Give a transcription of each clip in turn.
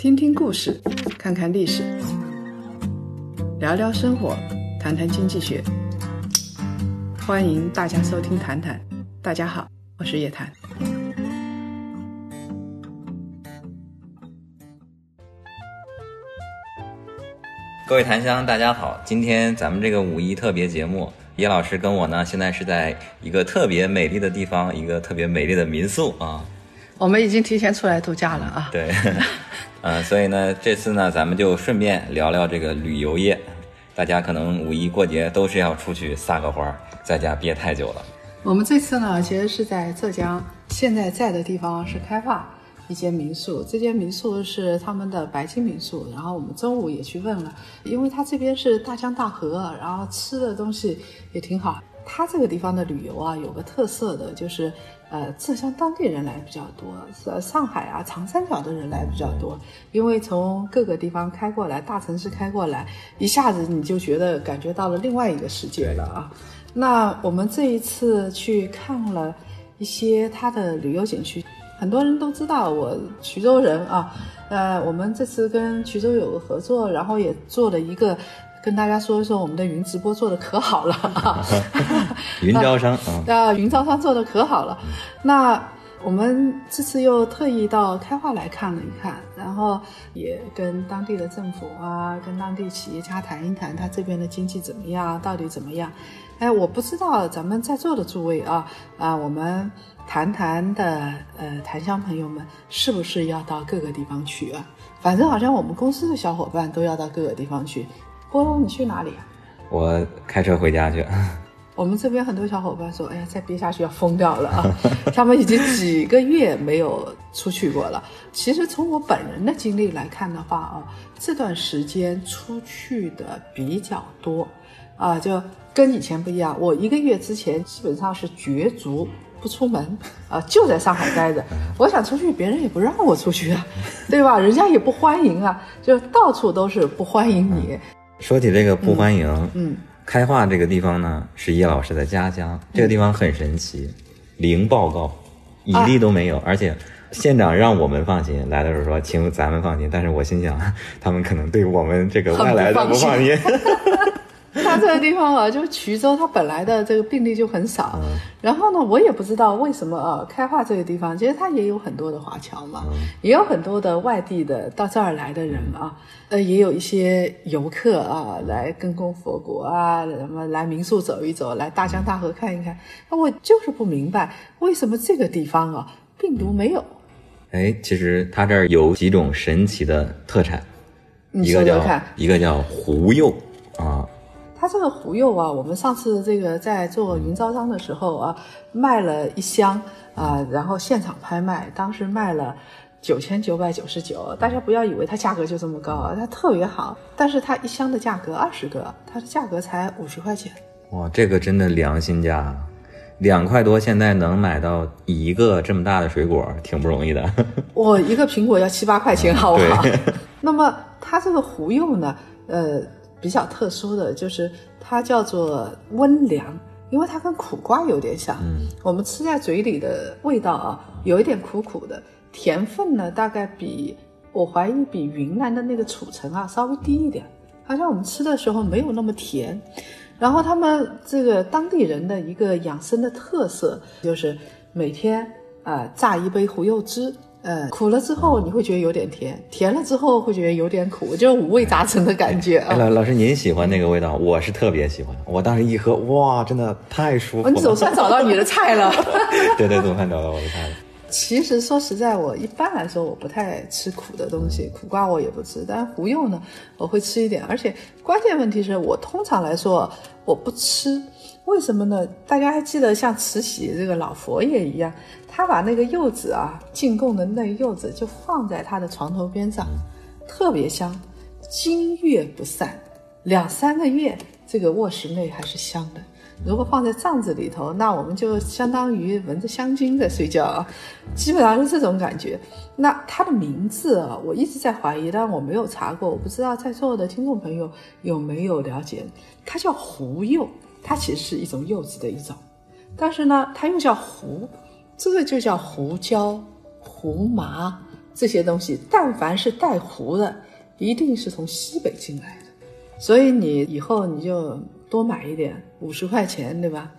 听听故事，看看历史，聊聊生活，谈谈经济学。欢迎大家收听《谈谈》，大家好，我是叶檀。各位檀香，大家好！今天咱们这个五一特别节目，叶老师跟我呢，现在是在一个特别美丽的地方，一个特别美丽的民宿啊。我们已经提前出来度假了啊。对，呃，所以呢，这次呢，咱们就顺便聊聊这个旅游业。大家可能五一过节都是要出去撒个欢儿，在家憋太久了。我们这次呢，其实是在浙江，现在在的地方是开化一间民宿，这间民宿是他们的白金民宿。然后我们中午也去问了，因为它这边是大江大河，然后吃的东西也挺好。它这个地方的旅游啊，有个特色的就是，呃，浙江当地人来比较多，呃，上海啊、长三角的人来比较多，因为从各个地方开过来，大城市开过来，一下子你就觉得感觉到了另外一个世界了啊。那我们这一次去看了一些它的旅游景区，很多人都知道我衢州人啊，呃，我们这次跟衢州有个合作，然后也做了一个。跟大家说一说，我们的云直播做的可好了啊！云招商 啊，云招商做的可好了。那我们这次又特意到开化来看了一看，然后也跟当地的政府啊，跟当地企业家谈一谈，他这边的经济怎么样，到底怎么样？哎，我不知道咱们在座的诸位啊啊，我们谈谈的呃檀香朋友们是不是要到各个地方去啊？反正好像我们公司的小伙伴都要到各个地方去。波龙，你去哪里？我开车回家去。我们这边很多小伙伴说：“哎呀，再憋下去要疯掉了啊！” 他们已经几个月没有出去过了。其实从我本人的经历来看的话啊，这段时间出去的比较多啊，就跟以前不一样。我一个月之前基本上是绝足不出门啊，就在上海待着。我想出去，别人也不让我出去啊，对吧？人家也不欢迎啊，就到处都是不欢迎你。说起这个不欢迎，嗯，开化这个地方呢是叶老师的家乡，这个地方很神奇，零报告，一例都没有，而且县长让我们放心，来的时候说请咱们放心，但是我心想他们可能对我们这个外来的不放心。他这个地方啊，就是衢州，它本来的这个病例就很少。然后呢，我也不知道为什么啊，开化这个地方，其实它也有很多的华侨嘛，也有很多的外地的到这儿来的人啊，呃，也有一些游客啊来跟公佛国啊，什么来民宿走一走，来大江大河看一看。那我就是不明白，为什么这个地方啊，病毒没有？哎，其实它这儿有几种神奇的特产，一个叫一个叫胡柚啊。它这个胡柚啊，我们上次这个在做云招商的时候啊，卖了一箱啊，然后现场拍卖，当时卖了九千九百九十九。大家不要以为它价格就这么高啊，它特别好。但是它一箱的价格二十个，它的价格才五十块钱。哇，这个真的良心价，两块多现在能买到一个这么大的水果，挺不容易的。我一个苹果要七八块钱，好不好？那么它这个胡柚呢，呃。比较特殊的就是它叫做温凉，因为它跟苦瓜有点像。嗯，我们吃在嘴里的味道啊，有一点苦苦的，甜分呢大概比我怀疑比云南的那个楚橙啊稍微低一点，好像我们吃的时候没有那么甜。然后他们这个当地人的一个养生的特色就是每天啊榨一杯胡柚汁。呃，苦了之后你会觉得有点甜，甜了之后会觉得有点苦，就五味杂陈的感觉。老老师，您喜欢那个味道？我是特别喜欢。我当时一喝，哇，真的太舒服了。你总算找到你的菜了。对对，总算找到我的菜了。其实说实在，我一般来说我不太吃苦的东西，苦瓜我也不吃，但胡柚呢，我会吃一点。而且关键问题是我通常来说我不吃，为什么呢？大家还记得像慈禧这个老佛爷一样，他把那个柚子啊进贡的那柚子就放在他的床头边上，特别香，经月不散，两三个月这个卧室内还是香的。如果放在帐子里头，那我们就相当于闻着香精在睡觉啊，基本上是这种感觉。那它的名字啊，我一直在怀疑，但我没有查过，我不知道在座的听众朋友有没有了解。它叫胡柚，它其实是一种柚子的一种，但是呢，它又叫胡，这个就叫胡椒、胡麻、这些东西，但凡是带胡的，一定是从西北进来的。所以你以后你就多买一点，五十块钱，对吧？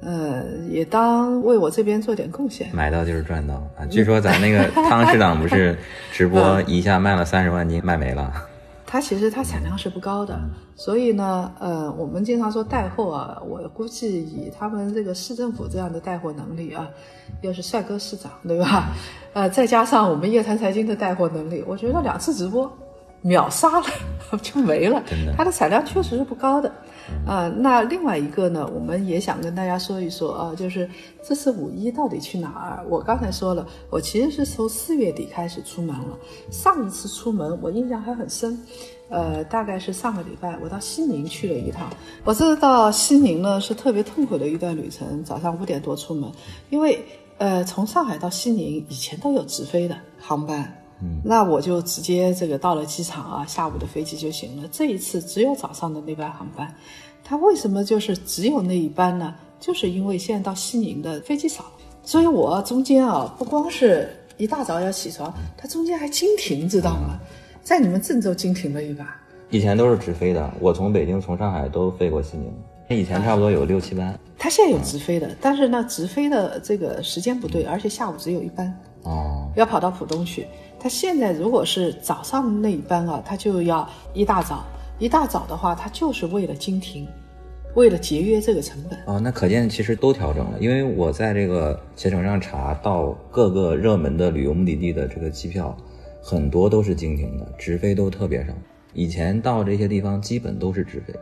呃，也当为我这边做点贡献。买到就是赚到啊！据说咱那个汤市长不是直播 一下卖了三十万斤，卖没了。它其实它产量是不高的，所以呢，呃，我们经常说带货啊，我估计以他们这个市政府这样的带货能力啊，又是帅哥市长，对吧？呃，再加上我们叶檀财经的带货能力，我觉得两次直播秒杀了 就没了。它的产量确实是不高的。啊，那另外一个呢，我们也想跟大家说一说啊，就是这次五一到底去哪儿？我刚才说了，我其实是从四月底开始出门了。上一次出门我印象还很深，呃，大概是上个礼拜，我到西宁去了一趟。我这到西宁呢是特别痛苦的一段旅程，早上五点多出门，因为呃从上海到西宁以前都有直飞的航班。那我就直接这个到了机场啊，下午的飞机就行了。这一次只有早上的那班航班，它为什么就是只有那一班呢？就是因为现在到西宁的飞机少，所以我中间啊不光是一大早要起床，它中间还经停，知道吗？在你们郑州经停了一把。以前都是直飞的，我从北京、从上海都飞过西宁，以前差不多有六七班。它现在有直飞的，但是呢，直飞的这个时间不对，而且下午只有一班。哦，要跑到浦东去。他现在如果是早上那一班啊，他就要一大早，一大早的话，他就是为了经停，为了节约这个成本。哦，那可见其实都调整了，因为我在这个携程上查到各个热门的旅游目的地的这个机票，很多都是经停的，直飞都特别少。以前到这些地方基本都是直飞，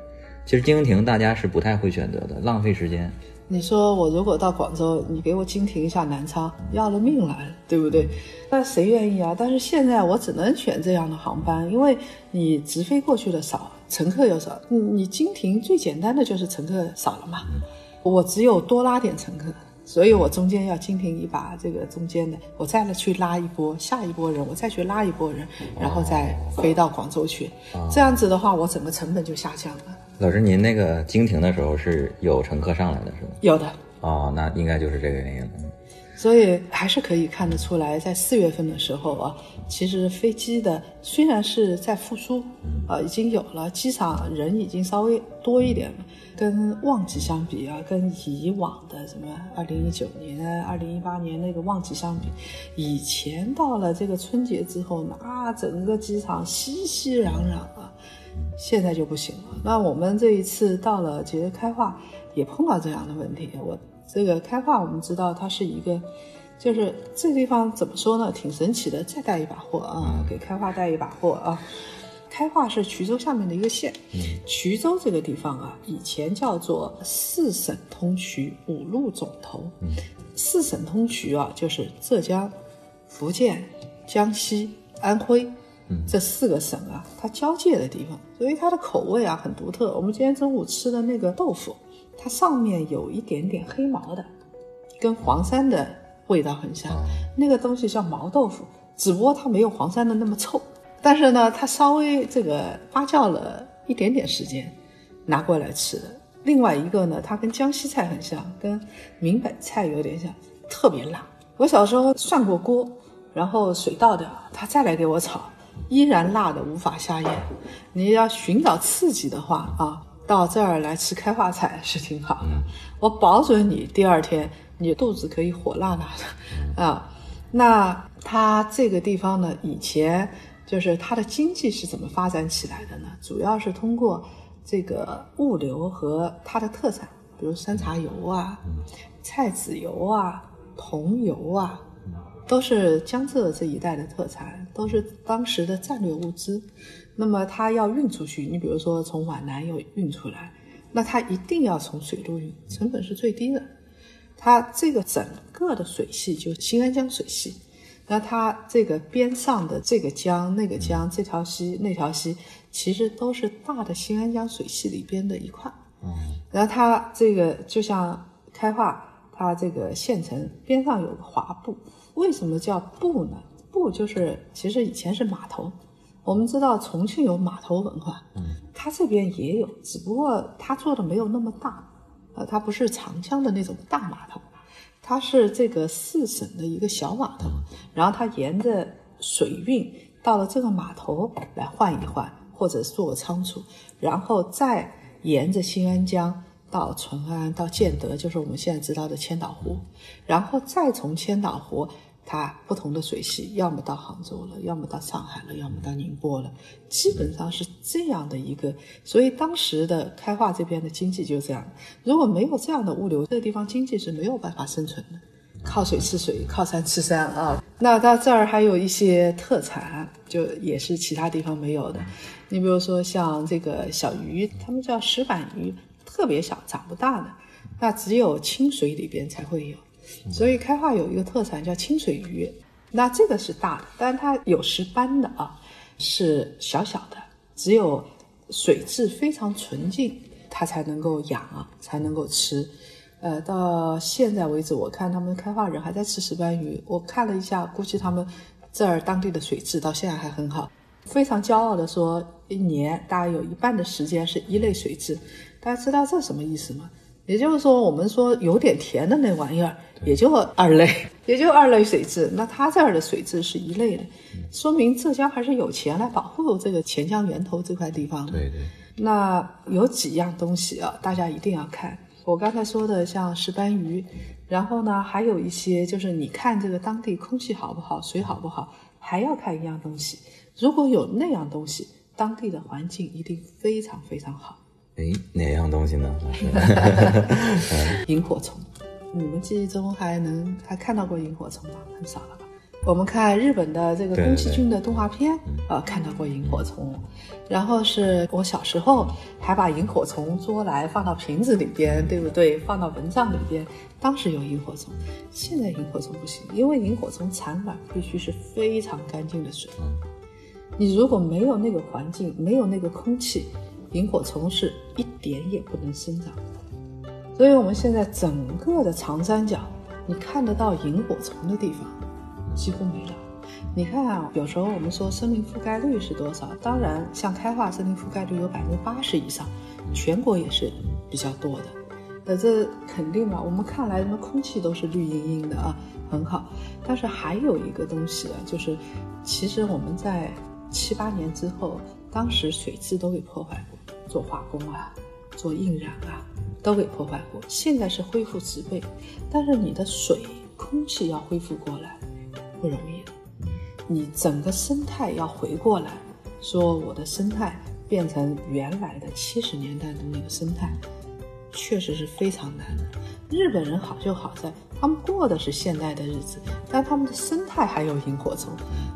其实经停大家是不太会选择的，浪费时间。你说我如果到广州，你给我经停一下南昌，要了命了，对不对？那谁愿意啊？但是现在我只能选这样的航班，因为你直飞过去的少，乘客又少。你你经停最简单的就是乘客少了嘛，我只有多拉点乘客，所以我中间要经停一把这个中间的，我再来去拉一波下一波人，我再去拉一波人，然后再飞到广州去。这样子的话，我整个成本就下降了。老师，您那个经停的时候是有乘客上来的是吗？有的哦，那应该就是这个原因了。所以还是可以看得出来，在四月份的时候啊，其实飞机的虽然是在复苏，啊，已经有了机场人已经稍微多一点了，跟旺季相比啊，跟以往的什么二零一九年、二零一八年那个旺季相比，以前到了这个春节之后，那整个机场熙熙攘攘啊。现在就不行了。那我们这一次到了节日开化，也碰到这样的问题。我这个开化，我们知道它是一个，就是这个地方怎么说呢？挺神奇的。再带一把货啊，给开化带一把货啊。开化是衢州下面的一个县。衢州这个地方啊，以前叫做四省通衢，五路总头。四省通衢啊，就是浙江、福建、江西、安徽。这四个省啊，它交界的地方，所以它的口味啊很独特。我们今天中午吃的那个豆腐，它上面有一点点黑毛的，跟黄山的味道很像。那个东西叫毛豆腐，只不过它没有黄山的那么臭，但是呢，它稍微这个发酵了一点点时间，拿过来吃的。另外一个呢，它跟江西菜很像，跟闽北菜有点像，特别辣。我小时候涮过锅，然后水倒掉，他再来给我炒。依然辣的无法下咽，你要寻找刺激的话啊，到这儿来吃开化菜是挺好的。我保准你第二天你肚子可以火辣辣的啊。那它这个地方呢，以前就是它的经济是怎么发展起来的呢？主要是通过这个物流和它的特产，比如山茶油啊、菜籽油啊、桐油啊。都是江浙这一带的特产，都是当时的战略物资。那么它要运出去，你比如说从皖南要运出来，那它一定要从水路运，成本是最低的。它这个整个的水系就新安江水系，那它这个边上的这个江、那个江、这条溪、那条溪，其实都是大的新安江水系里边的一块。嗯，然后它这个就像开化，它这个县城边上有个华埠。为什么叫埠呢？埠就是其实以前是码头。我们知道重庆有码头文化，嗯，它这边也有，只不过它做的没有那么大，呃，它不是长江的那种大码头，它是这个四省的一个小码头。然后它沿着水运到了这个码头来换一换，或者做个仓储，然后再沿着新安江到淳安、到建德，就是我们现在知道的千岛湖，然后再从千岛湖。它不同的水系，要么到杭州了，要么到上海了，要么到宁波了，基本上是这样的一个。所以当时的开化这边的经济就是这样。如果没有这样的物流，这个地方经济是没有办法生存的。靠水吃水，靠山吃山啊。那到这儿还有一些特产，就也是其他地方没有的。你比如说像这个小鱼，他们叫石板鱼，特别小，长不大的，那只有清水里边才会有。所以开化有一个特产叫清水鱼，那这个是大的，但是它有石斑的啊，是小小的，只有水质非常纯净，它才能够养啊，才能够吃。呃，到现在为止，我看他们开化人还在吃石斑鱼。我看了一下，估计他们这儿当地的水质到现在还很好，非常骄傲的说，一年大概有一半的时间是一类水质。大家知道这什么意思吗？也就是说，我们说有点甜的那玩意儿，也就二类，也就二类水质。那它这儿的水质是一类的，说明浙江还是有钱来保护这个钱江源头这块地方的。对对。那有几样东西啊，大家一定要看。我刚才说的像石斑鱼，然后呢，还有一些就是你看这个当地空气好不好，水好不好，还要看一样东西。如果有那样东西，当地的环境一定非常非常好。哎，哪样东西呢？萤火虫，你们记忆中还能还看到过萤火虫吗？很少了吧？我们看日本的这个宫崎骏的动画片，呃，看到过萤火虫。然后是我小时候还把萤火虫捉来放到瓶子里边，对不对？放到蚊帐里边，当时有萤火虫。现在萤火虫不行，因为萤火虫产卵必须是非常干净的水。你如果没有那个环境，没有那个空气。萤火虫是一点也不能生长，所以我们现在整个的长三角，你看得到萤火虫的地方几乎没了。你看啊，有时候我们说森林覆盖率是多少？当然，像开化森林覆盖率有百分之八十以上，全国也是比较多的。那这肯定嘛，我们看来，什么空气都是绿茵茵的啊，很好。但是还有一个东西啊，就是其实我们在七八年之后，当时水质都给破坏过。做化工啊，做印染啊，都给破坏过。现在是恢复植被，但是你的水、空气要恢复过来不容易。你整个生态要回过来，说我的生态变成原来的七十年代的那个生态，确实是非常难的。日本人好就好在他们过的是现代的日子，但他们的生态还有萤火虫，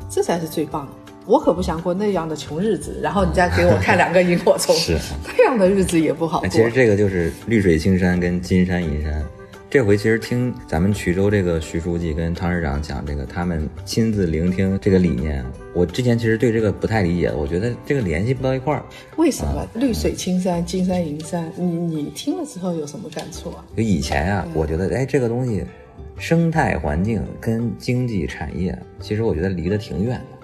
这才是最棒的。我可不想过那样的穷日子，然后你再给我看两个萤火虫，是 那样的日子也不好过。其实这个就是绿水青山跟金山银山。这回其实听咱们衢州这个徐书记跟汤市长讲这个，他们亲自聆听这个理念。我之前其实对这个不太理解，我觉得这个联系不到一块儿。为什么绿水青山、金山银山？你你听了之后有什么感触啊？就以前啊，我觉得哎，这个东西生态环境跟经济产业，其实我觉得离得挺远的。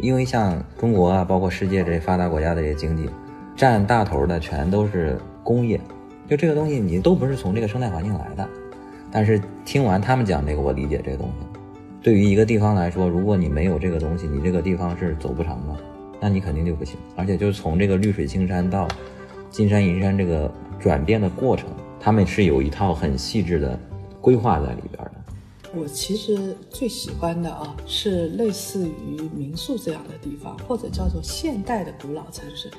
因为像中国啊，包括世界这些发达国家的这些经济，占大头的全都是工业，就这个东西你都不是从这个生态环境来的。但是听完他们讲这个，我理解这个东西。对于一个地方来说，如果你没有这个东西，你这个地方是走不成的，那你肯定就不行。而且就是从这个绿水青山到金山银山这个转变的过程，他们是有一套很细致的规划在里边的。我其实最喜欢的啊，是类似于民宿这样的地方，或者叫做现代的古老城市。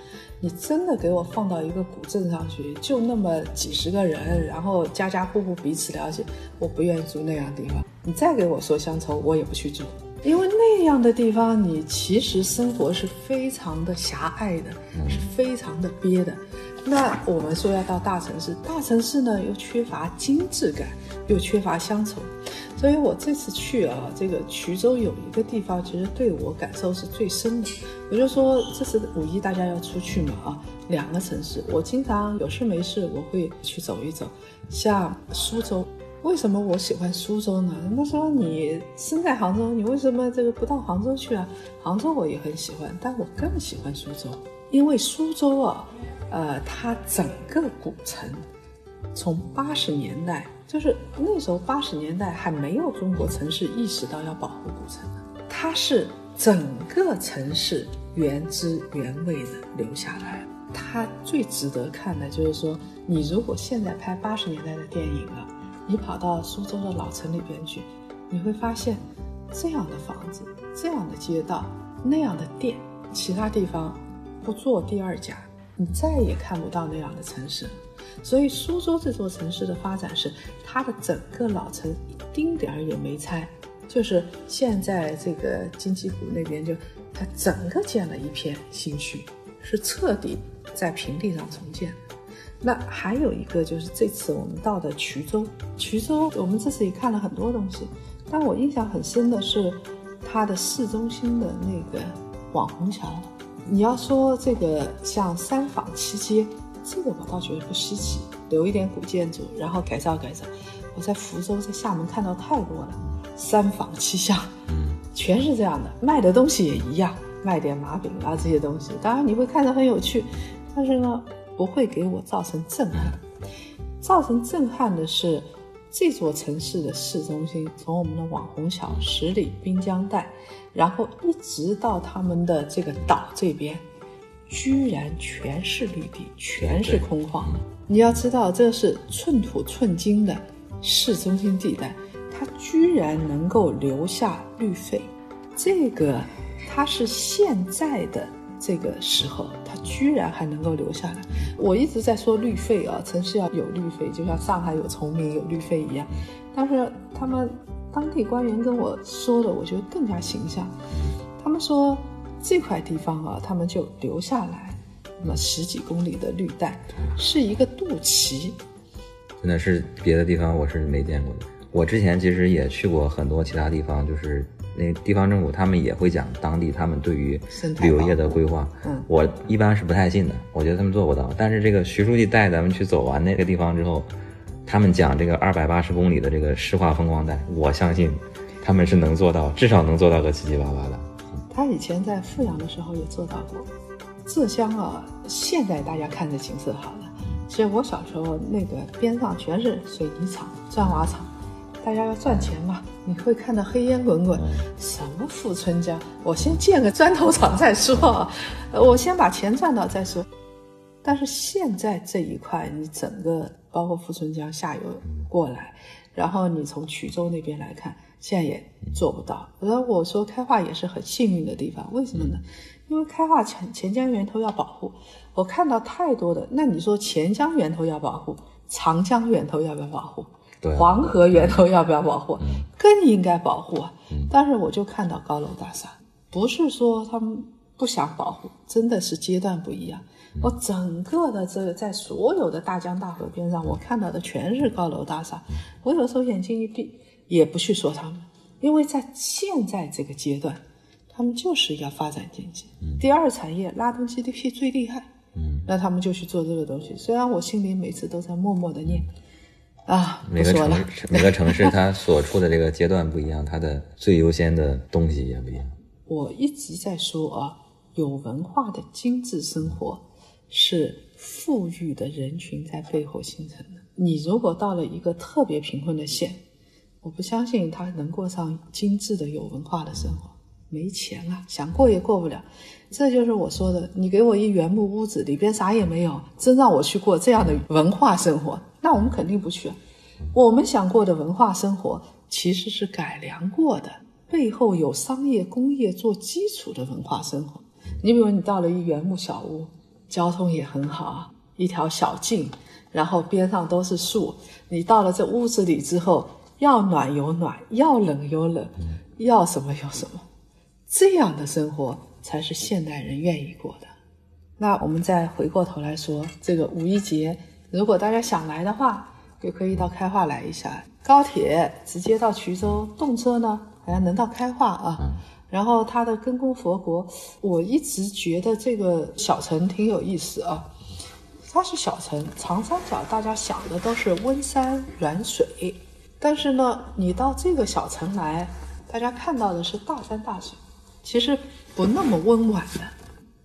你真的给我放到一个古镇上去，就那么几十个人，然后家家户户彼此了解，我不愿意住那样的地方。你再给我说乡愁，我也不去住，因为那样的地方，你其实生活是非常的狭隘的，是非常的憋的。那我们说要到大城市，大城市呢又缺乏精致感，又缺乏乡愁。所以我这次去啊，这个衢州有一个地方，其实对我感受是最深的。我就说这是五一大家要出去嘛啊，两个城市，我经常有事没事我会去走一走。像苏州，为什么我喜欢苏州呢？他说你生在杭州，你为什么这个不到杭州去啊？杭州我也很喜欢，但我更喜欢苏州，因为苏州啊，呃，它整个古城从八十年代。就是那时候八十年代还没有中国城市意识到要保护古城呢，它是整个城市原汁原味的留下来。它最值得看的就是说，你如果现在拍八十年代的电影了，你跑到苏州的老城里边去，你会发现这样的房子、这样的街道、那样的店，其他地方不做第二家，你再也看不到那样的城市。所以苏州这座城市的发展是它的整个老城一丁点儿也没拆，就是现在这个金鸡谷那边就它整个建了一片新区，是彻底在平地上重建。那还有一个就是这次我们到的衢州，衢州我们这次也看了很多东西，但我印象很深的是它的市中心的那个网红桥。你要说这个像三坊七街。这个我倒觉得不稀奇，留一点古建筑，然后改造改造。我在福州、在厦门看到太多了，三坊七巷，嗯，全是这样的，卖的东西也一样，卖点麻饼啊这些东西。当然你会看着很有趣，但是呢，不会给我造成震撼。造成震撼的是这座城市的市中心，从我们的网红桥、十里滨江带，然后一直到他们的这个岛这边。居然全是绿地，全是空旷的。你要知道，这是寸土寸金的市中心地带，它居然能够留下绿肺。这个，它是现在的这个时候，它居然还能够留下来。我一直在说绿肺啊，城市要有绿肺，就像上海有崇明有绿肺一样。但是他们当地官员跟我说的，我觉得更加形象。他们说。这块地方啊，他们就留下来，那么十几公里的绿带，是一个肚脐。真的是别的地方我是没见过的。我之前其实也去过很多其他地方，就是那地方政府他们也会讲当地他们对于旅游业的规划。嗯，我一般是不太信的，我觉得他们做不到。但是这个徐书记带咱们去走完那个地方之后，他们讲这个二百八十公里的这个诗画风光带，我相信他们是能做到，至少能做到个七七八八的。他以前在富阳的时候也做到过。浙江啊，现在大家看着景色好了，其实我小时候那个边上全是水泥厂、砖瓦厂，大家要赚钱嘛，你会看到黑烟滚滚。什么富春江？我先建个砖头厂再说，我先把钱赚到再说。但是现在这一块，你整个包括富春江下游过来，然后你从衢州那边来看。现在也做不到。而我说开化也是很幸运的地方，为什么呢？因为开化钱钱江源头要保护，我看到太多的。那你说钱江源头要保护，长江源头要不要保护？对，黄河源头要不要保护？更应该保护啊！但是我就看到高楼大厦，不是说他们不想保护，真的是阶段不一样。我整个的这个在所有的大江大河边上，我看到的全是高楼大厦。我有时候眼睛一闭。也不去说他们，因为在现在这个阶段，他们就是要发展经济，第二产业拉动 GDP 最厉害，嗯，那他们就去做这个东西。虽然我心里每次都在默默的念，啊，每个城市每个城市它所处的这个阶段不一样，它的最优先的东西也不一样。我一直在说啊，有文化的精致生活是富裕的人群在背后形成的。你如果到了一个特别贫困的县，我不相信他能过上精致的有文化的生活，没钱啊，想过也过不了。这就是我说的，你给我一原木屋子，里边啥也没有，真让我去过这样的文化生活，那我们肯定不去。我们想过的文化生活，其实是改良过的，背后有商业工业做基础的文化生活。你比如你到了一原木小屋，交通也很好，一条小径，然后边上都是树，你到了这屋子里之后。要暖有暖，要冷有冷，要什么有什么，这样的生活才是现代人愿意过的。那我们再回过头来说，这个五一节，如果大家想来的话，也可以到开化来一下。高铁直接到衢州，动车呢好像能到开化啊。然后它的根宫佛国，我一直觉得这个小城挺有意思啊。它是小城，长三角大家想的都是温山软水。但是呢，你到这个小城来，大家看到的是大山大水，其实不那么温婉的。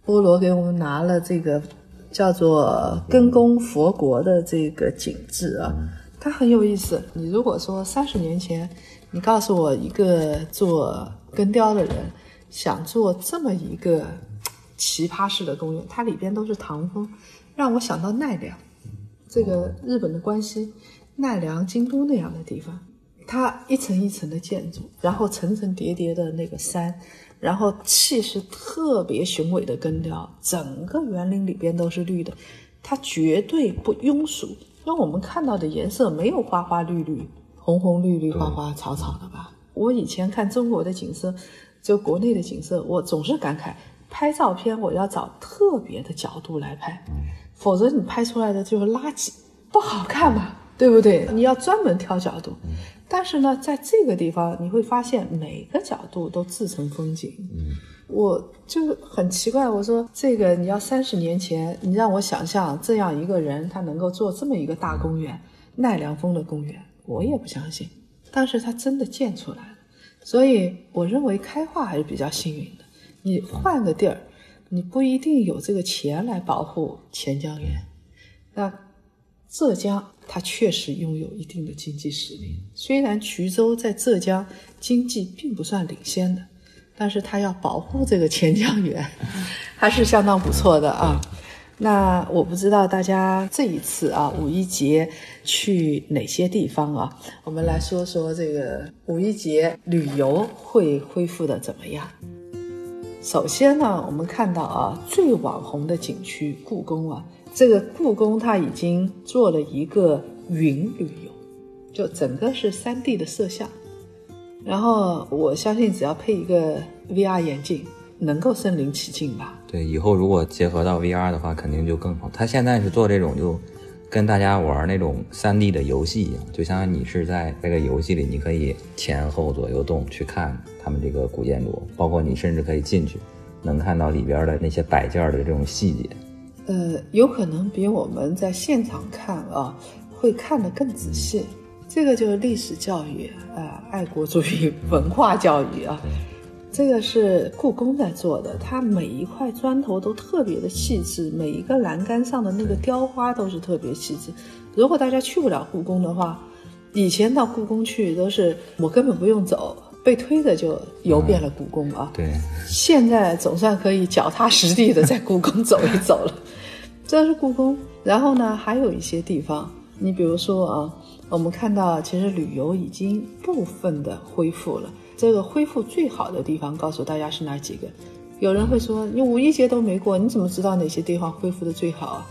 菠萝给我们拿了这个叫做根宫佛国的这个景致啊，它很有意思。你如果说三十年前，你告诉我一个做根雕的人想做这么一个奇葩式的公园，它里边都是唐风，让我想到奈良，这个日本的关西奈良、京都那样的地方，它一层一层的建筑，然后层层叠叠的那个山，然后气势特别雄伟的根雕，整个园林里边都是绿的，它绝对不庸俗。因为我们看到的颜色没有花花绿绿、红红绿绿、花花草草的吧？我以前看中国的景色，就国内的景色，我总是感慨，拍照片我要找特别的角度来拍，否则你拍出来的就是垃圾，不好看嘛，对不对？你要专门挑角度。但是呢，在这个地方你会发现每个角度都自成风景。我就很奇怪，我说这个你要三十年前，你让我想象这样一个人，他能够做这么一个大公园，奈良风的公园，我也不相信。但是他真的建出来了，所以我认为开化还是比较幸运的。你换个地儿，你不一定有这个钱来保护钱江源。那浙江它确实拥有一定的经济实力，虽然衢州在浙江经济并不算领先的。但是他要保护这个钱江源，还是相当不错的啊。那我不知道大家这一次啊五一节去哪些地方啊？我们来说说这个五一节旅游会恢复的怎么样？首先呢，我们看到啊最网红的景区故宫啊，这个故宫它已经做了一个云旅游，就整个是三 D 的摄像。然后我相信，只要配一个 VR 眼镜，能够身临其境吧？对，以后如果结合到 VR 的话，肯定就更好。他现在是做这种，就跟大家玩那种 3D 的游戏一样，就相当于你是在这个游戏里，你可以前后左右动去看他们这个古建筑，包括你甚至可以进去，能看到里边的那些摆件的这种细节。呃，有可能比我们在现场看啊，会看得更仔细。这个就是历史教育啊，爱国主义文化教育啊。这个是故宫在做的，它每一块砖头都特别的细致，每一个栏杆上的那个雕花都是特别细致。如果大家去不了故宫的话，以前到故宫去都是我根本不用走，被推着就游遍了故宫啊。对，现在总算可以脚踏实地的在故宫走一走了。这是故宫，然后呢，还有一些地方，你比如说啊。我们看到，其实旅游已经部分的恢复了。这个恢复最好的地方，告诉大家是哪几个？有人会说，你五一节都没过，你怎么知道哪些地方恢复的最好啊？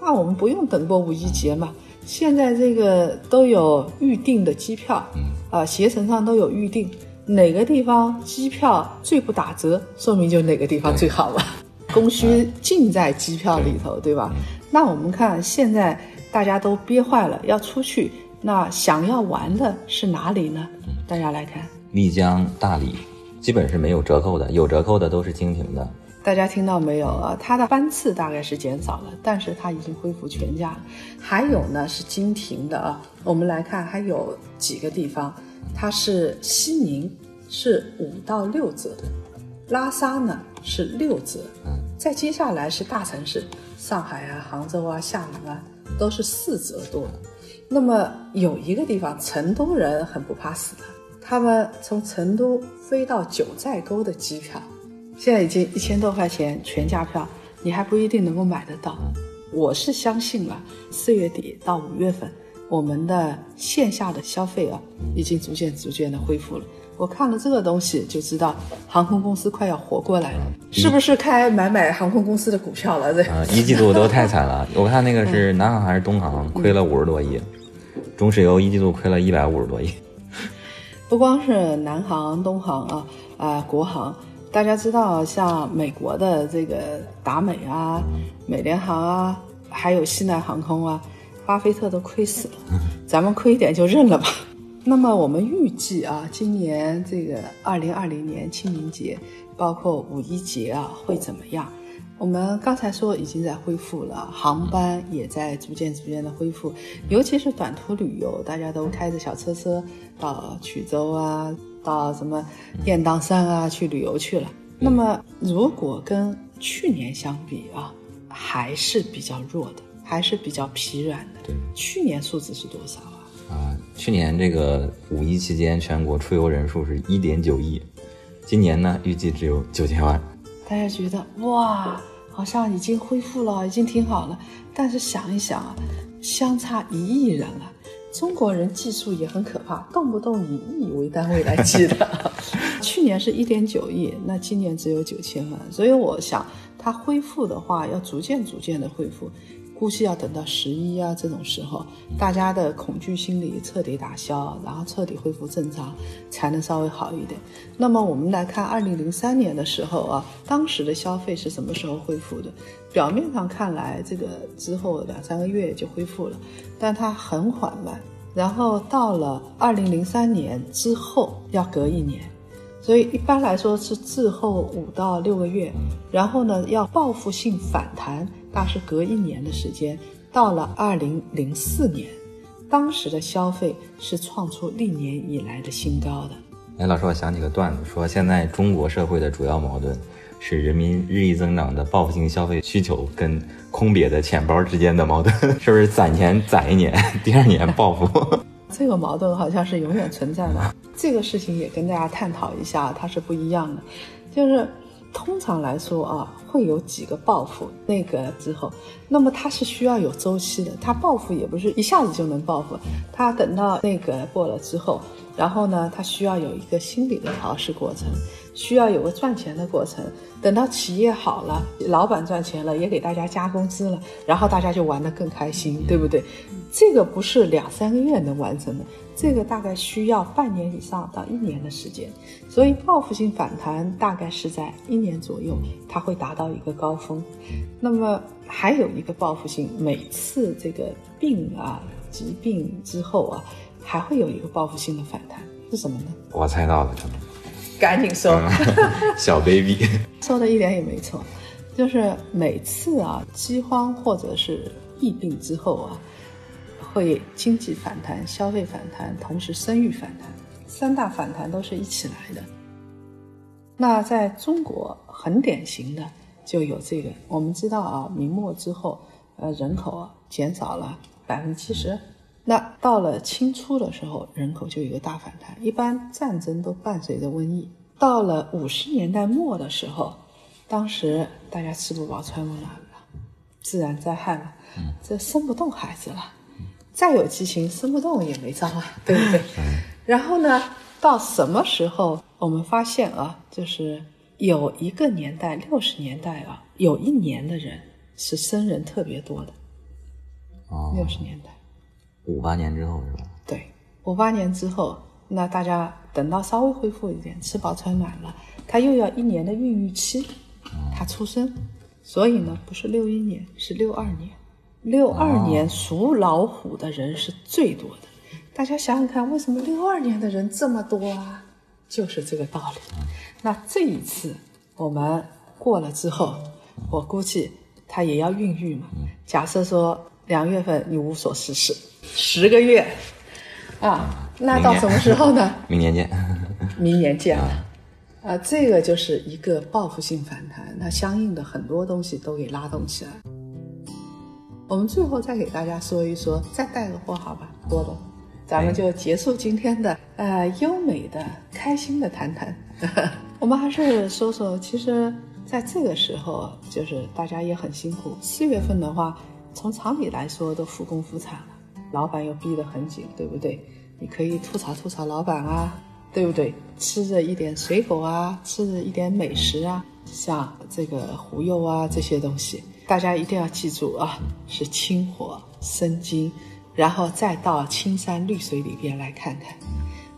那我们不用等过五一节嘛，现在这个都有预定的机票，啊，携程上都有预定，哪个地方机票最不打折，说明就哪个地方最好了。供需尽在机票里头，对吧？那我们看现在大家都憋坏了，要出去。那想要玩的是哪里呢？大家来看，丽江、大理，基本是没有折扣的，有折扣的都是经停的。大家听到没有啊？它的班次大概是减少了，但是它已经恢复全价了。还有呢是经停的啊。我们来看，还有几个地方，它是西宁是五到六折，拉萨呢是六折。嗯，再接下来是大城市，上海啊、杭州啊、厦门啊，都是四折多。那么有一个地方，成都人很不怕死的，他们从成都飞到九寨沟的机票，现在已经一千多块钱全价票，你还不一定能够买得到。我是相信了，四月底到五月份，我们的线下的消费啊，已经逐渐逐渐的恢复了。我看了这个东西就知道，航空公司快要活过来了，是不是开买买航空公司的股票了？这啊，一季度都太惨了。我看那个是南航还是东航，亏了五十多亿。中石油一季度亏了一百五十多亿，不光是南航、东航啊，啊，国航，大家知道，像美国的这个达美啊、美联航啊，还有西南航空啊，巴菲特都亏死了，咱们亏一点就认了吧。那么我们预计啊，今年这个二零二零年清明节，包括五一节啊，会怎么样？我们刚才说已经在恢复了，航班也在逐渐逐渐的恢复，尤其是短途旅游，大家都开着小车车到衢州啊，到什么雁荡山啊去旅游去了。那么如果跟去年相比啊，还是比较弱的，还是比较疲软的。对，去年数字是多少啊？啊，去年这个五一期间全国出游人数是一点九亿，今年呢，预计只有九千万。大家觉得哇，好像已经恢复了，已经挺好了。但是想一想啊，相差一亿人了，中国人技术也很可怕，动不动以亿为单位来计的。去年是一点九亿，那今年只有九千万，所以我想它恢复的话，要逐渐逐渐的恢复。估计要等到十一啊这种时候，大家的恐惧心理彻底打消，然后彻底恢复正常，才能稍微好一点。那么我们来看二零零三年的时候啊，当时的消费是什么时候恢复的？表面上看来，这个之后两三个月就恢复了，但它很缓慢。然后到了二零零三年之后，要隔一年，所以一般来说是滞后五到六个月。然后呢，要报复性反弹。大是隔一年的时间，到了二零零四年，当时的消费是创出历年以来的新高的。哎，老师，我想起个段子，说现在中国社会的主要矛盾是人民日益增长的报复性消费需求跟空瘪的钱包之间的矛盾，是不是攒钱攒一年，第二年报复？这个矛盾好像是永远存在的。这个事情也跟大家探讨一下，它是不一样的，就是。通常来说啊，会有几个报复，那个之后，那么它是需要有周期的，它报复也不是一下子就能报复，它等到那个过了之后，然后呢，它需要有一个心理的调试过程，需要有个赚钱的过程，等到企业好了，老板赚钱了，也给大家加工资了，然后大家就玩得更开心，对不对？这个不是两三个月能完成的。这个大概需要半年以上到一年的时间，所以报复性反弹大概是在一年左右，它会达到一个高峰。那么还有一个报复性，每次这个病啊、疾病之后啊，还会有一个报复性的反弹，是什么呢？我猜到了，可能。赶紧说，小 baby 说的一点也没错，就是每次啊饥荒或者是疫病之后啊。会经济反弹、消费反弹，同时生育反弹，三大反弹都是一起来的。那在中国很典型的就有这个，我们知道啊，明末之后，呃，人口减少了百分之七十。那到了清初的时候，人口就有个大反弹。一般战争都伴随着瘟疫。到了五十年代末的时候，当时大家吃不饱穿不暖了，自然灾害了，这生不动孩子了。再有激情，生不动也没招啊，对不对？然后呢，到什么时候我们发现啊，就是有一个年代，六十年代啊，有一年的人是生人特别多的。哦，六十年代，五八年之后是吧？对，五八年之后，那大家等到稍微恢复一点，吃饱穿暖了，他又要一年的孕育期，他出生，所以呢，不是六一年，是六二年。六二年属老虎的人是最多的，大家想想看，为什么六二年的人这么多啊？就是这个道理。那这一次我们过了之后，我估计他也要孕育嘛。假设说两月份你无所事事，十个月啊，那到什么时候呢？明年见。明年见啊，这个就是一个报复性反弹，那相应的很多东西都给拉动起来。我们最后再给大家说一说，再带个货好吧，多的，咱们就结束今天的呃优美的、开心的谈谈。我们还是说说，其实在这个时候，就是大家也很辛苦。四月份的话，从常理来说都复工复产了，老板又逼得很紧，对不对？你可以吐槽吐槽老板啊，对不对？吃着一点水果啊，吃着一点美食啊，像这个胡柚啊这些东西。大家一定要记住啊，是清火生津，然后再到青山绿水里边来看看。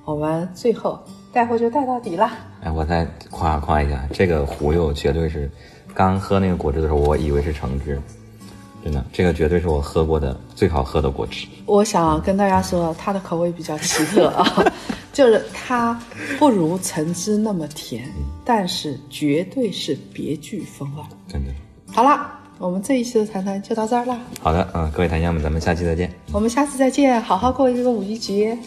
我们最后带货就带到底了。哎，我再夸夸一下，这个胡柚绝对是，刚喝那个果汁的时候，我以为是橙汁，真的，这个绝对是我喝过的最好喝的果汁。我想跟大家说，它的口味比较奇特啊，就是它不如橙汁那么甜，但是绝对是别具风味。真的。好了。我们这一期的谈谈就到这儿了。好的，嗯，各位檀香们，咱们下期再见。我们下次再见，好好过一个五一节。